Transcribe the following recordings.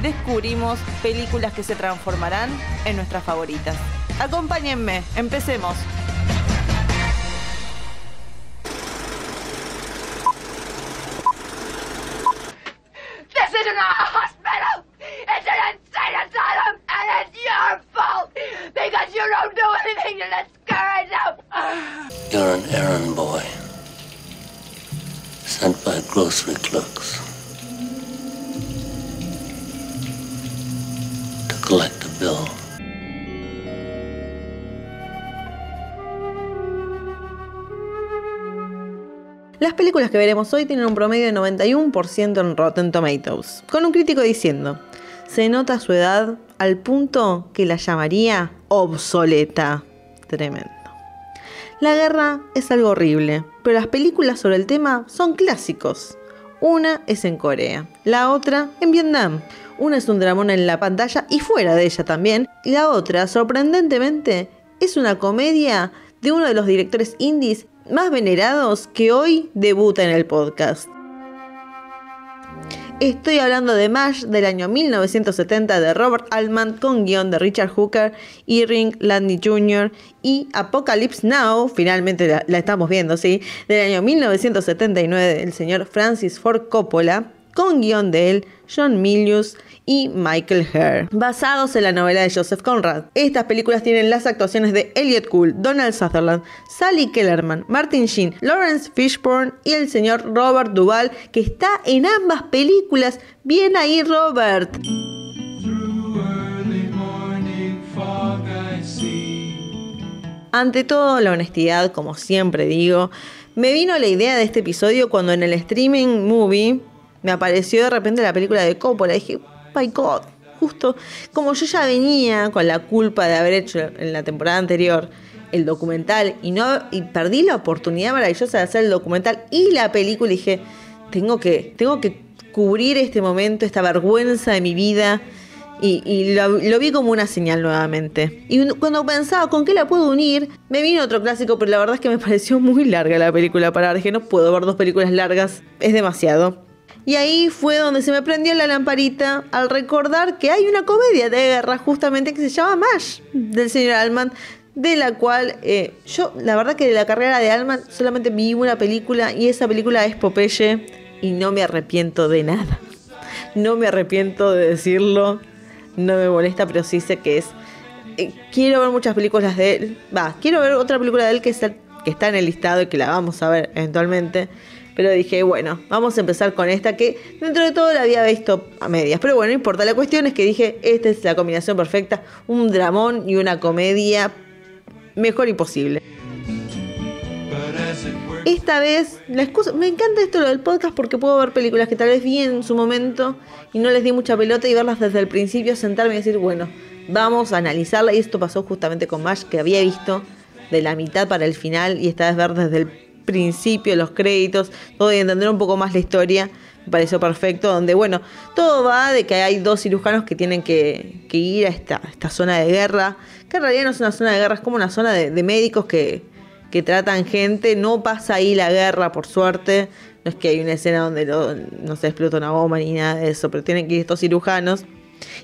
descubrimos películas que se transformarán en nuestras favoritas. Acompáñenme, empecemos. Películas que veremos hoy tienen un promedio de 91% en Rotten Tomatoes, con un crítico diciendo, se nota su edad al punto que la llamaría obsoleta. Tremendo. La guerra es algo horrible, pero las películas sobre el tema son clásicos. Una es en Corea, la otra en Vietnam. Una es un dramón en la pantalla y fuera de ella también, y la otra, sorprendentemente, es una comedia de uno de los directores indies más venerados que hoy debuta en el podcast. Estoy hablando de MASH del año 1970 de Robert Altman con guion de Richard Hooker, Irving Landry Jr. y Apocalypse Now, finalmente la, la estamos viendo, sí, del año 1979 del señor Francis Ford Coppola con guion de él, John Milius y Michael Herr, basados en la novela de Joseph Conrad. Estas películas tienen las actuaciones de Elliot Gould, Donald Sutherland, Sally Kellerman, Martin Sheen, Lawrence Fishburne y el señor Robert Duvall, que está en ambas películas. Bien ahí, Robert. Ante todo, la honestidad, como siempre digo, me vino la idea de este episodio cuando en el streaming movie me apareció de repente la película de Coppola. Dije, my God, justo como yo ya venía con la culpa de haber hecho en la temporada anterior el documental y no y perdí la oportunidad maravillosa de hacer el documental y la película y dije, tengo que, tengo que cubrir este momento, esta vergüenza de mi vida. Y, y lo, lo, vi como una señal nuevamente. Y cuando pensaba con qué la puedo unir, me vino otro clásico, pero la verdad es que me pareció muy larga la película para ver. Dije, no puedo ver dos películas largas, es demasiado. Y ahí fue donde se me prendió la lamparita al recordar que hay una comedia de guerra justamente que se llama MASH del señor Alman, de la cual eh, yo, la verdad que de la carrera de Alman solamente vi una película y esa película es Popeye y no me arrepiento de nada. No me arrepiento de decirlo, no me molesta, pero sí sé que es... Eh, quiero ver muchas películas de él, va, quiero ver otra película de él que que está en el listado y que la vamos a ver eventualmente. Pero dije, bueno, vamos a empezar con esta que dentro de todo la había visto a medias. Pero bueno, no importa. La cuestión es que dije, esta es la combinación perfecta. Un dramón y una comedia mejor imposible. Esta vez, la excusa, me encanta esto lo del podcast porque puedo ver películas que tal vez vi en su momento y no les di mucha pelota y verlas desde el principio, sentarme y decir, bueno, vamos a analizarla. Y esto pasó justamente con Mash, que había visto de la mitad para el final y esta vez ver desde el principio, los créditos, todo y entender un poco más la historia, me pareció perfecto, donde bueno, todo va de que hay dos cirujanos que tienen que, que ir a esta, esta, zona de guerra, que en realidad no es una zona de guerra, es como una zona de, médicos que, que, tratan gente, no pasa ahí la guerra, por suerte, no es que hay una escena donde no, se explota una bomba ni nada de eso, pero tienen que ir estos cirujanos.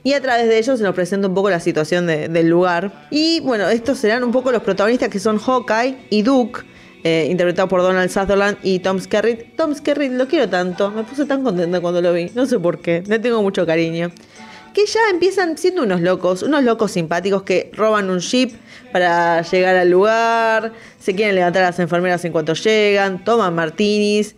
Y a través de ellos se nos presenta un poco la situación de, del lugar. Y bueno, estos serán un poco los protagonistas que son Hawkeye y Duke, eh, interpretado por Donald Sutherland y Tom Skerritt. Tom Skerritt lo quiero tanto, me puse tan contenta cuando lo vi, no sé por qué, le tengo mucho cariño. Que ya empiezan siendo unos locos, unos locos simpáticos que roban un jeep para llegar al lugar, se quieren levantar a las enfermeras en cuanto llegan, toman martinis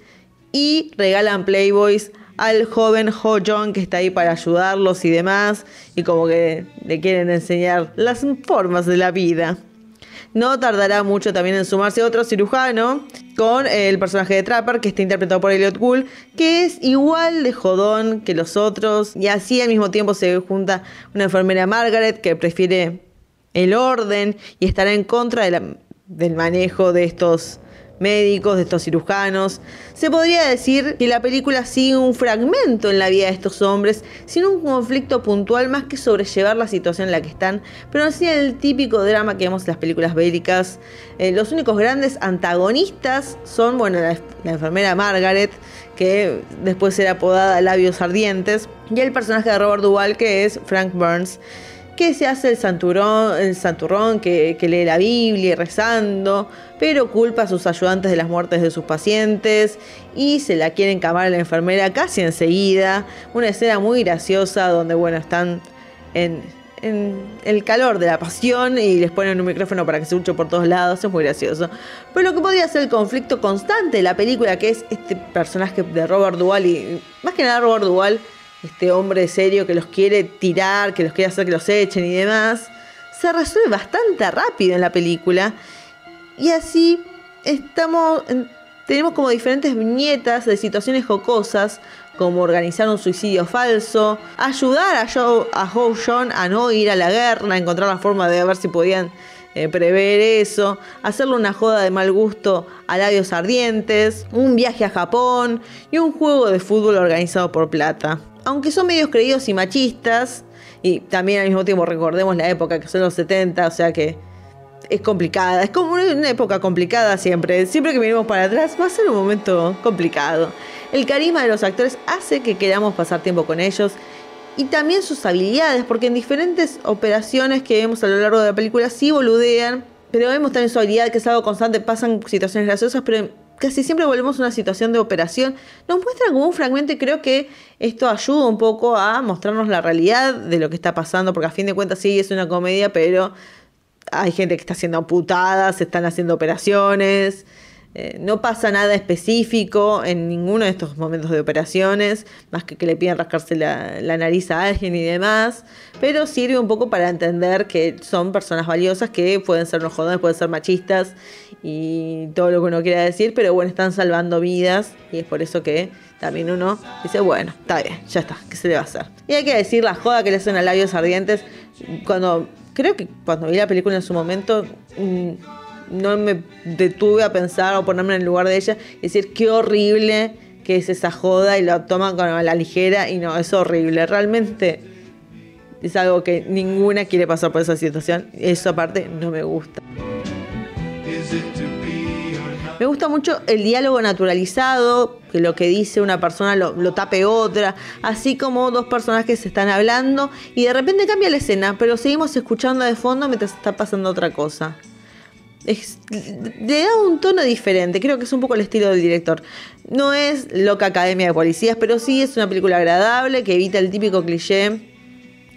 y regalan Playboys al joven Ho Jong que está ahí para ayudarlos y demás, y como que le quieren enseñar las formas de la vida. No tardará mucho también en sumarse otro cirujano con el personaje de Trapper, que está interpretado por Elliot Gould, que es igual de jodón que los otros. Y así al mismo tiempo se junta una enfermera Margaret, que prefiere el orden y estará en contra de la- del manejo de estos médicos, de estos cirujanos. Se podría decir que la película sigue un fragmento en la vida de estos hombres, sin un conflicto puntual más que sobrellevar la situación en la que están, pero no sin el típico drama que vemos en las películas bélicas. Eh, los únicos grandes antagonistas son, bueno, la, la enfermera Margaret, que después será apodada Labios Ardientes, y el personaje de Robert Duvall, que es Frank Burns que se hace el santurrón, el santurrón que, que lee la Biblia y rezando, pero culpa a sus ayudantes de las muertes de sus pacientes y se la quieren camar a la enfermera casi enseguida. Una escena muy graciosa donde, bueno, están en, en el calor de la pasión y les ponen un micrófono para que se escuche por todos lados. Es muy gracioso. Pero lo que podría ser el conflicto constante de la película, que es este personaje de Robert Duvall y más que nada Robert Duvall este hombre serio que los quiere tirar, que los quiere hacer que los echen y demás, se resuelve bastante rápido en la película. Y así estamos, en- tenemos como diferentes viñetas de situaciones jocosas, como organizar un suicidio falso, ayudar a Joe, a Joe John a no ir a la guerra, encontrar la forma de ver si podían eh, prever eso, hacerle una joda de mal gusto a labios ardientes, un viaje a Japón y un juego de fútbol organizado por plata. Aunque son medios creídos y machistas, y también al mismo tiempo recordemos la época que son los 70, o sea que es complicada, es como una época complicada siempre. Siempre que miremos para atrás va a ser un momento complicado. El carisma de los actores hace que queramos pasar tiempo con ellos y también sus habilidades, porque en diferentes operaciones que vemos a lo largo de la película sí boludean, pero vemos también su habilidad que es algo constante, pasan situaciones graciosas, pero casi siempre volvemos a una situación de operación. Nos muestran como un fragmento y creo que esto ayuda un poco a mostrarnos la realidad de lo que está pasando, porque a fin de cuentas sí es una comedia, pero hay gente que está haciendo amputadas, se están haciendo operaciones. eh, no pasa nada específico en ninguno de estos momentos de operaciones, más que que le piden rascarse la, la nariz a alguien y demás, pero sirve un poco para entender que son personas valiosas que pueden ser no jodones, pueden ser machistas y todo lo que uno quiera decir, pero bueno, están salvando vidas y es por eso que también uno dice, bueno, está bien, ya está, ¿qué se le va a hacer? Y hay que decir la joda que le hacen a labios ardientes cuando creo que cuando vi la película en su momento mm, no me detuve a pensar o ponerme en el lugar de ella y decir qué horrible que es esa joda y lo toman con la ligera y no, es horrible. Realmente es algo que ninguna quiere pasar por esa situación. Eso aparte no me gusta. Me gusta mucho el diálogo naturalizado, que lo que dice una persona lo, tape otra, así como dos personajes están hablando y de repente cambia la escena, pero seguimos escuchando de fondo mientras está pasando otra cosa. Le da un tono diferente, creo que es un poco el estilo del director. No es loca academia de policías, pero sí es una película agradable que evita el típico cliché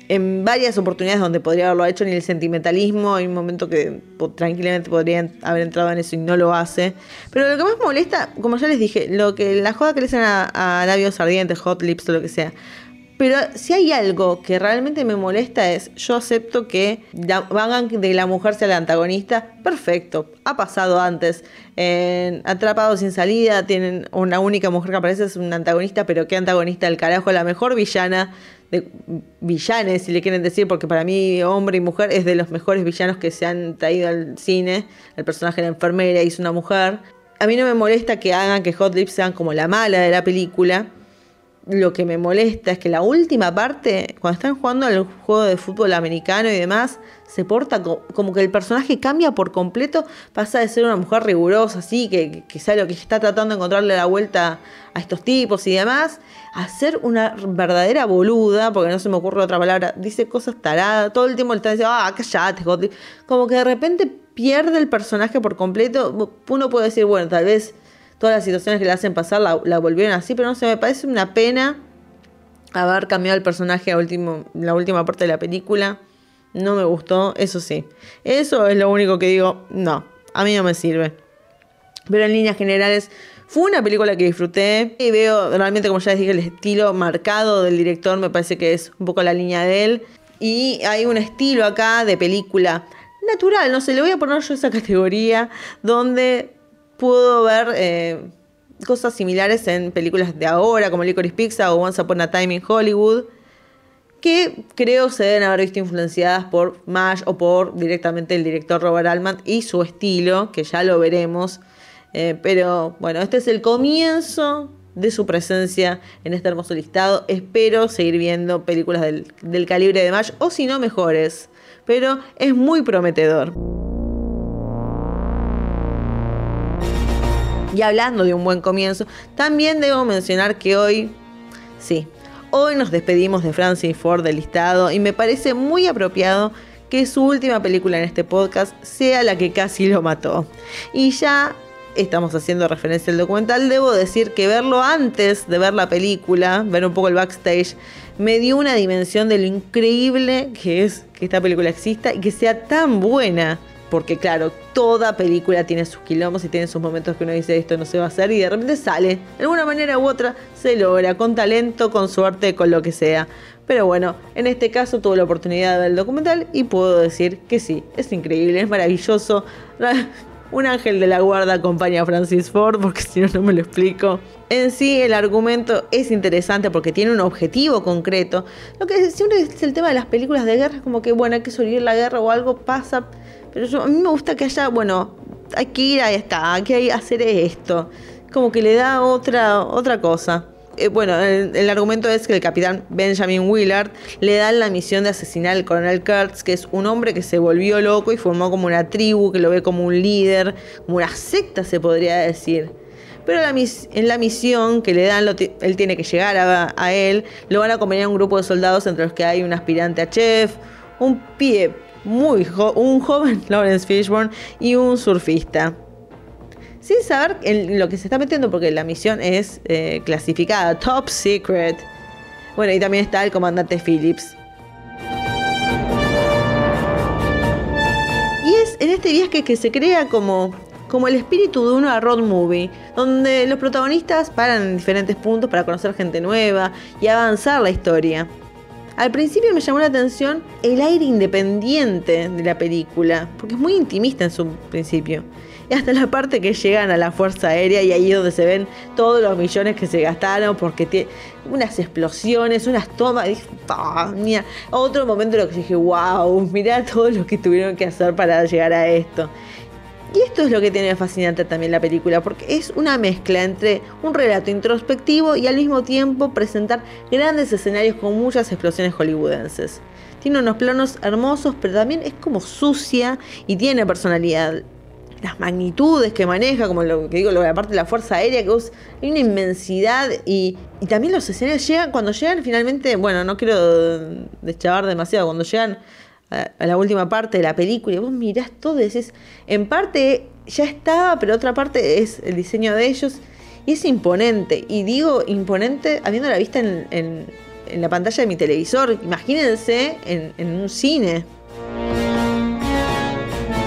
en varias oportunidades donde podría haberlo hecho, ni el sentimentalismo, hay un momento que tranquilamente podrían haber entrado en eso y no lo hace. Pero lo que más molesta, como ya les dije, lo que la joda que le hacen a, a labios ardientes, hot lips o lo que sea. Pero si hay algo que realmente me molesta es, yo acepto que hagan de la mujer sea la antagonista, perfecto, ha pasado antes. En Atrapados sin salida tienen una única mujer que aparece, es una antagonista, pero qué antagonista del carajo, la mejor villana de villanes, si le quieren decir, porque para mí hombre y mujer es de los mejores villanos que se han traído al cine. El personaje de la enfermera es una mujer. A mí no me molesta que hagan que Hot Lips sean como la mala de la película. Lo que me molesta es que la última parte, cuando están jugando al juego de fútbol americano y demás, se porta co- como que el personaje cambia por completo, pasa de ser una mujer rigurosa, así, que, que sabe lo que está tratando de encontrarle la vuelta a estos tipos y demás, a ser una verdadera boluda, porque no se me ocurre otra palabra, dice cosas taradas, todo el tiempo le está diciendo, ah, callate, como que de repente pierde el personaje por completo, uno puede decir, bueno, tal vez todas las situaciones que le hacen pasar la, la volvieron así, pero no sé, me parece una pena haber cambiado el personaje a último, la última parte de la película. No me gustó, eso sí. Eso es lo único que digo, no, a mí no me sirve. Pero en líneas generales, fue una película que disfruté y veo realmente, como ya les dije, el estilo marcado del director me parece que es un poco la línea de él. Y hay un estilo acá de película natural, no sé, le voy a poner yo esa categoría donde puedo ver eh, cosas similares en películas de ahora, como Licorice Pizza o Once Upon a Time in Hollywood, que creo se deben haber visto influenciadas por MASH o por directamente el director Robert Altman y su estilo, que ya lo veremos. Eh, pero bueno, este es el comienzo de su presencia en este hermoso listado. Espero seguir viendo películas del, del calibre de MASH o si no mejores. Pero es muy prometedor. Y hablando de un buen comienzo, también debo mencionar que hoy, sí, hoy nos despedimos de Francis Ford del listado y me parece muy apropiado que su última película en este podcast sea la que casi lo mató. Y ya estamos haciendo referencia al documental, debo decir que verlo antes de ver la película, ver un poco el backstage, me dio una dimensión de lo increíble que es que esta película exista y que sea tan buena. Porque claro, toda película tiene sus quilombos y tiene sus momentos que uno dice esto no se va a hacer y de repente sale. De alguna manera u otra se logra, con talento, con suerte, con lo que sea. Pero bueno, en este caso tuve la oportunidad de ver el documental y puedo decir que sí, es increíble, es maravilloso. Un ángel de la guarda acompaña a Francis Ford, porque si no, no me lo explico. En sí, el argumento es interesante porque tiene un objetivo concreto. Lo que siempre es el tema de las películas de guerra, es como que, bueno, hay que sobrevivir la guerra o algo pasa pero yo, a mí me gusta que haya, bueno, hay que ir a esta, hay que hacer esto. Como que le da otra, otra cosa. Eh, bueno, el, argumento es que el capitán Benjamin Willard le da la misión de asesinar al coronel Kurtz, que es un hombre que se volvió loco y formó como una tribu, que lo ve como un líder, como una secta se podría decir. Pero en la misión que le dan, él tiene que llegar a, a él, lo van a acompañar un grupo de soldados entre los que hay un aspirante a chef, un pie muy un joven Lawrence Fishburne y un surfista. Sin saber en lo que se está metiendo, porque la misión es eh, clasificada top secret. Bueno, y también está el comandante Phillips. Y es en este viaje que se crea como, como el espíritu de una road movie, donde los protagonistas paran en diferentes puntos para conocer gente nueva y avanzar la historia. Al principio me llamó la atención el aire independiente de la película, porque es muy intimista en su principio. Y hasta la parte que llegan a la Fuerza Aérea y ahí donde se ven todos los millones que se gastaron, porque tiene unas explosiones, unas tomas. Dije, mira. Otro momento en lo que dije, wow, mirá todo lo que tuvieron que hacer para llegar a esto. Y esto es lo que tiene fascinante también la película, porque es una mezcla entre un relato introspectivo y al mismo tiempo presentar grandes escenarios con muchas explosiones hollywoodenses. Tiene unos planos hermosos, pero también es como sucia y tiene personalidad. Las magnitudes que maneja, como lo que digo, la parte de la fuerza aérea, que es, una inmensidad y, y también los escenarios llegan, cuando llegan finalmente, bueno, no quiero deschavar demasiado, cuando llegan a, la última parte de la película y vos mirás todo y decís, en parte ya estaba, pero otra parte es el diseño de ellos y es imponente. Y digo imponente habiendo la vista en, la pantalla de mi televisor. Imagínense en, un cine.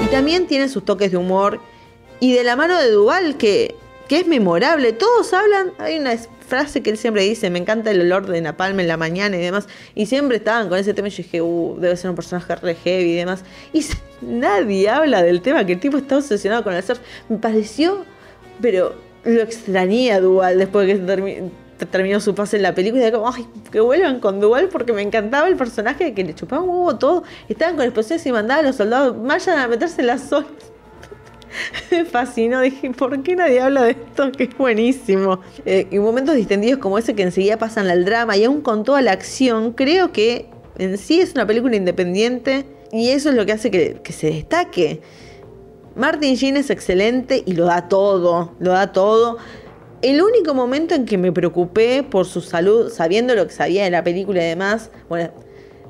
Y también tiene sus toques de humor. Y de la mano de Duval, que, que es memorable. Todos hablan. Hay una frase que él siempre dice, me encanta el olor de napalm en la mañana y demás, y siempre estaban con ese tema y yo dije, uh, debe ser un personaje re heavy y demás, y nadie habla del tema, que el tipo está obsesionado con el surf, me pareció, pero lo extrañé a Dual después de que terminó su pase en la película, y como, ay, que vuelvan con Dual porque me encantaba el personaje que le chupaba un huevo todo, estaban con explosiones y mandaban a los soldados, vayan a meterse en la zona me fascinó. Dije, ¿por qué nadie habla de esto? Que es buenísimo. Eh, y momentos distendidos como ese que enseguida pasan al drama y aún con toda la acción, creo que en sí es una película independiente y eso es lo que hace que, se destaque. Martin Sheen es excelente y lo da todo, lo da todo. El único momento en que me preocupé por su salud, sabiendo lo que sabía de la película y demás, bueno,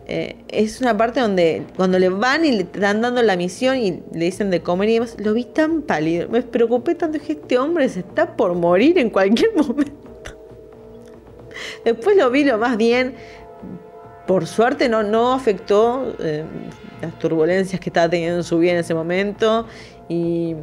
eh, es una parte donde cuando le van y le están dando la misión y le dicen de comer y demás, lo vi tan pálido. Me preocupé tanto, dije, este hombre se está por morir en cualquier momento. Después lo vi lo más bien. Por suerte no, no afectó eh, las turbulencias que estaba teniendo en su vida en ese momento. Y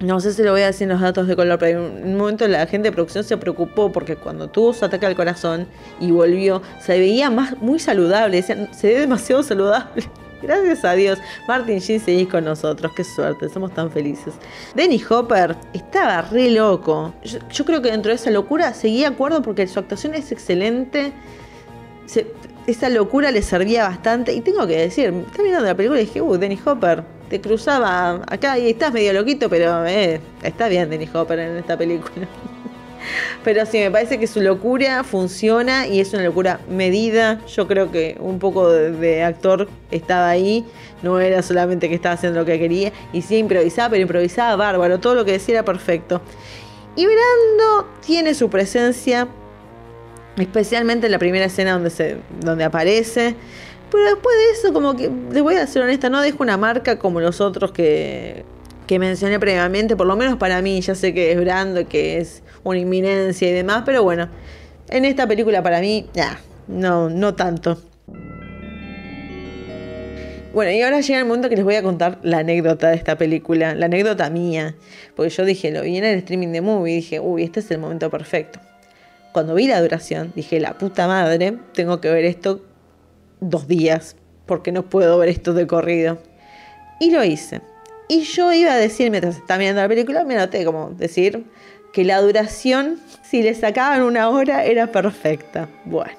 no sé si lo voy a decir en los datos de color, pero en un momento la gente de producción se preocupó porque cuando tuvo su ataque al corazón y volvió, se veía más, muy saludable, se ve demasiado saludable. Gracias a Dios. Martin Sheen seguís con nosotros. Qué suerte, somos tan felices. Denny Hopper estaba re loco. Yo, creo que dentro de esa locura seguía acuerdo porque su actuación es excelente. Esa locura le servía bastante. Y tengo que decir, estaba mirando la película dije, uh, Denny Hopper, te cruzaba acá y estás medio loquito, pero eh, está bien Denny Hopper en esta película. Pero sí, me parece que su locura funciona y es una locura medida. Yo creo que un poco de, de actor estaba ahí. No era solamente que estaba haciendo lo que quería. Y sí improvisaba, pero improvisaba bárbaro. Todo lo que decía era perfecto. Y Brando tiene su presencia, especialmente en la primera escena donde, se, donde aparece. Pero después de eso, como que, les voy a ser honesta, no dejo una marca como los otros que, que mencioné previamente, por lo menos para mí, ya sé que es Brando, que es una inminencia y demás, pero bueno, en esta película para mí, no, no tanto. Bueno, y ahora llega el momento que les voy a contar la anécdota de esta película, la anécdota mía, porque yo dije, lo vi en el streaming de movie, dije, uy, este es el momento perfecto. Cuando vi la duración, dije, la puta madre, tengo que ver esto dos días, porque no puedo ver esto de corrido. Y lo hice. Y yo iba a decir, mientras estaba mirando la película, me noté como decir que la duración, si le sacaban una hora, era perfecta. Bueno,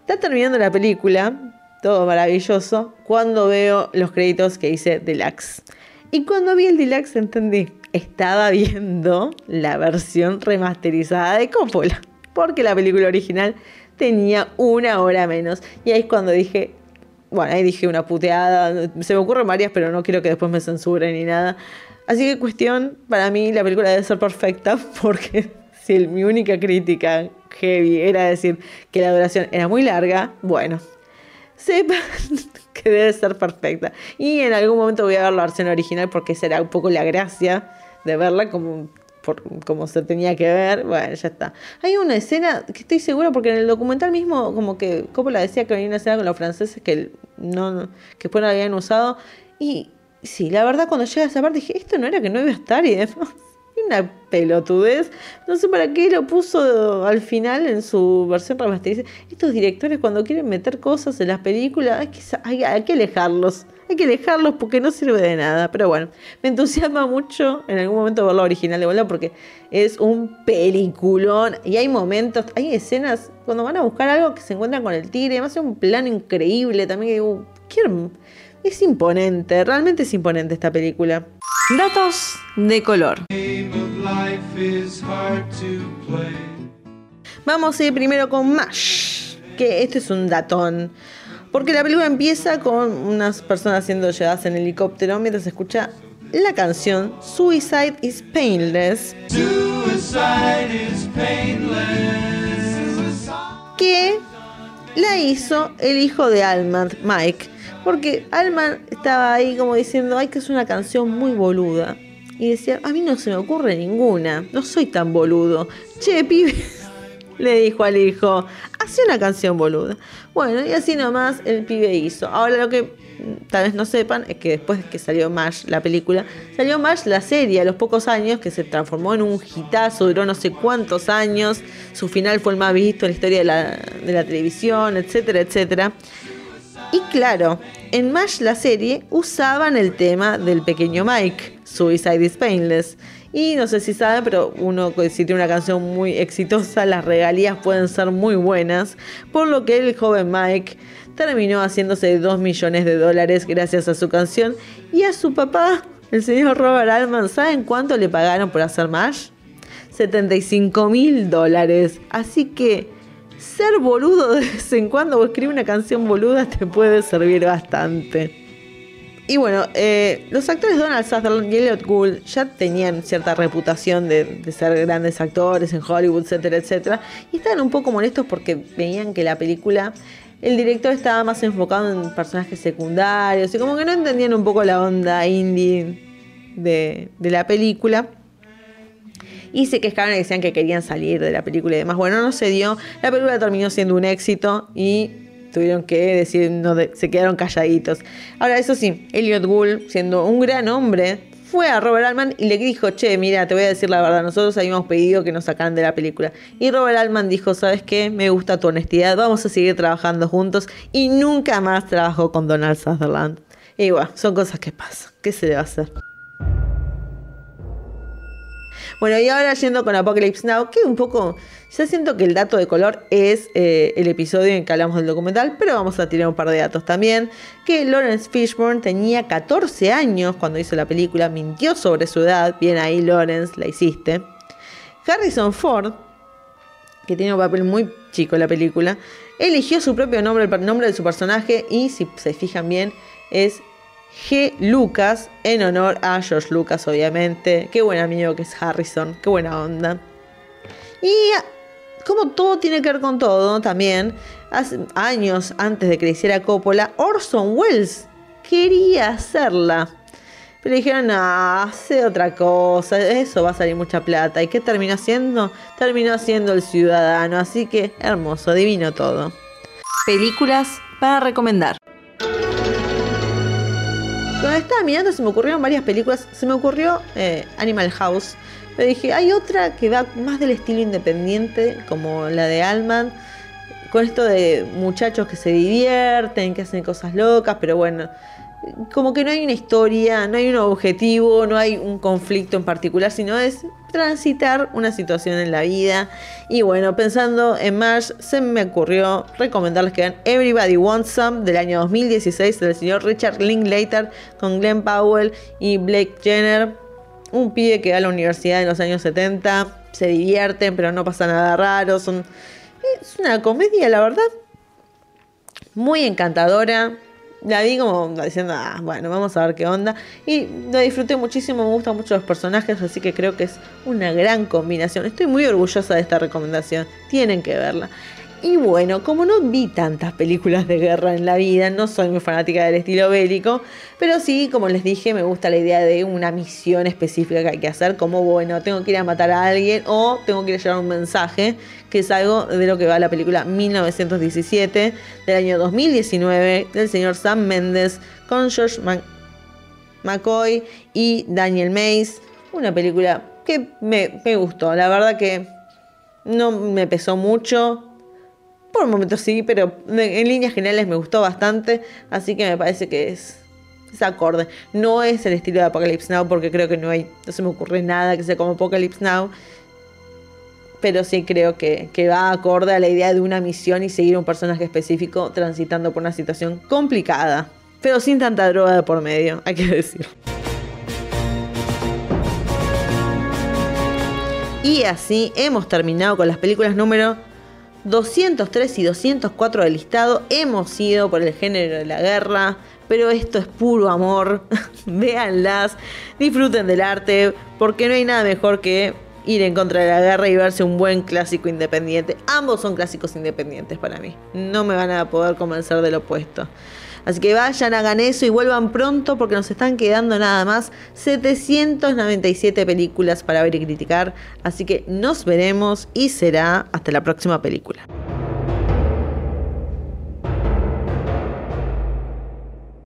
está terminando la película, todo maravilloso, cuando veo los créditos que dice Deluxe. Y cuando vi el Deluxe entendí, estaba viendo la versión remasterizada de Coppola, porque la película original tenía una hora menos. Y ahí es cuando dije, bueno, ahí dije una puteada, se me ocurren varias, pero no quiero que después me censuren ni nada. Así que cuestión, para mí la película debe ser perfecta, porque si mi única crítica heavy era decir que la duración era muy larga, bueno, sepan que debe ser perfecta. Y en algún momento voy a ver la versión original porque esa era un poco la gracia de verla como, por- como se tenía que ver. Bueno, ya está. Hay una escena que estoy segura porque en el documental mismo como que Coppola decía que había una escena con los franceses que no que después no habían usado y sí, la verdad cuando llega a esa parte dije, esto no era que no iba a estar y demás. Una pelotudez. No sé para qué lo puso al final en su versión remasterizada. Estos directores cuando quieren meter cosas en las películas hay que, hay que alejarlos. Hay que alejarlos porque no sirve de nada. Pero bueno, me entusiasma mucho en algún momento ver la original de vuelta porque es un peliculón. Y hay momentos, hay escenas cuando van a buscar algo que se encuentran con el tigre. Además es un plano increíble también. que digo, es imponente, realmente es imponente esta película. Datos de color. Vamos a ir primero con MASH, que este es un datón. Porque la película empieza con unas personas siendo llevadas en helicóptero mientras se escucha la canción Suicide is Painless. Que la hizo el hijo de Alman, Mike. Porque Alman estaba ahí como diciendo, ay, que es una canción muy boluda. Y decía, a mí no se me ocurre ninguna, no soy tan boludo. Che, pibe, le dijo al hijo, hace una canción boluda. Bueno, y así nomás el pibe hizo. Ahora lo que tal vez no sepan es que después que salió MASH, la película, salió MASH la serie a los pocos años que se transformó en un hitazo, duró no sé cuántos años. Su final fue el más visto en la historia de la, de la televisión, etcétera, etcétera. Y claro, en MASH la serie usaban el tema del pequeño Mike, Suicide is Painless. Y no sé si saben, pero uno si tiene una canción muy exitosa, las regalías pueden ser muy buenas. Por lo que el joven Mike terminó haciéndose 2 millones de dólares gracias a su canción. Y a su papá, el señor Robert Altman, ¿saben cuánto le pagaron por hacer MASH? 75 mil dólares. Así que ser boludo de vez en cuando o escribir una canción boluda te puede servir bastante. Y bueno, eh, los actores Donald Sutherland y Elliot Gould ya tenían cierta reputación de, ser grandes actores en Hollywood, etcétera, etcétera. Y estaban un poco molestos porque veían que la película, el director estaba más enfocado en personajes secundarios y como que no entendían un poco la onda indie de, de la película. Y se quejaron y decían que querían salir de la película y demás. Bueno, no se dio. La película terminó siendo un éxito y tuvieron que decir, no se quedaron calladitos. Ahora, eso sí, Elliot Gould, siendo un gran hombre, fue a Robert Altman y le dijo, che, mira, te voy a decir la verdad, nosotros habíamos pedido que nos sacaran de la película. Y Robert Altman dijo, ¿sabes qué? Me gusta tu honestidad, vamos a seguir trabajando juntos. Y nunca más trabajó con Donald Sutherland. Y bueno, son cosas que pasan. ¿Qué se le va a hacer? Bueno, y ahora yendo con Apocalypse Now, que un poco, ya siento que el dato de color es eh, el episodio en que hablamos del documental, pero vamos a tirar un par de datos también, que Lawrence Fishburne tenía 14 años cuando hizo la película, mintió sobre su edad, bien ahí Lawrence, la hiciste. Harrison Ford, que tiene un papel muy chico en la película, eligió su propio nombre, el nombre de su personaje, y si se fijan bien, es G. Lucas, en honor a George Lucas, obviamente. Qué buen amigo que es Harrison, qué buena onda. Y como todo tiene que ver con todo, también, hace años antes de que le hiciera Coppola, Orson Welles quería hacerla. Pero dijeron, no, hace otra cosa, eso va a salir mucha plata. ¿Y qué terminó haciendo? Terminó siendo el ciudadano, así que hermoso, divino todo. Películas para recomendar. Estaba mirando se me ocurrieron varias películas. Se me ocurrió eh, Animal House. Pero dije, hay otra que va más del estilo independiente, como la de Alman. Con esto de muchachos que se divierten, que hacen cosas locas, pero bueno, como que no hay una historia, no hay un objetivo, no hay un conflicto en particular, sino es transitar una situación en la vida. Y bueno, pensando en Marsh, se me ocurrió recomendarles que vean Everybody Wants Some del año 2016 del señor Richard Linklater con Glenn Powell y Blake Jenner. Un pibe que va a la universidad en los años 70, se divierten, pero no pasa nada raro. Es una comedia, la verdad, muy encantadora la vi como diciendo, ah, bueno, vamos a ver qué onda. Y la disfruté muchísimo, me gustan mucho los personajes, así que creo que es una gran combinación. Estoy muy orgullosa de esta recomendación, tienen que verla. Y bueno, como no vi tantas películas de guerra en la vida, no soy muy fanática del estilo bélico, pero sí, como les dije, me gusta la idea de una misión específica que hay que hacer, como bueno, tengo que ir a matar a alguien o tengo que ir a llevar un mensaje, que es algo de lo que va la película 1917 del año 2019 del señor Sam Mendes con George McCoy y Daniel Mays. Una película que me gustó, la verdad que no me pesó mucho, por momentos sí, pero en líneas generales me gustó bastante, así que me parece que es, es acorde. No es el estilo de Apocalypse Now porque creo que no hay, no se me ocurre nada que sea como Apocalypse Now, pero sí creo que, que va acorde a la idea de una misión y seguir un personaje específico transitando por una situación complicada, pero sin tanta droga de por medio, hay que decir. Y así hemos terminado con las películas número 203 y 204 del listado. Hemos ido por el género de la guerra, pero esto es puro amor. Véanlas, disfruten del arte, porque no hay nada mejor que ir en contra de la guerra y verse un buen clásico independiente. Ambos son clásicos independientes para mí. No me van a poder convencer del opuesto. Así que vayan, hagan eso y vuelvan pronto porque nos están quedando nada más 797 películas para ver y criticar. Así que nos veremos y será hasta la próxima película.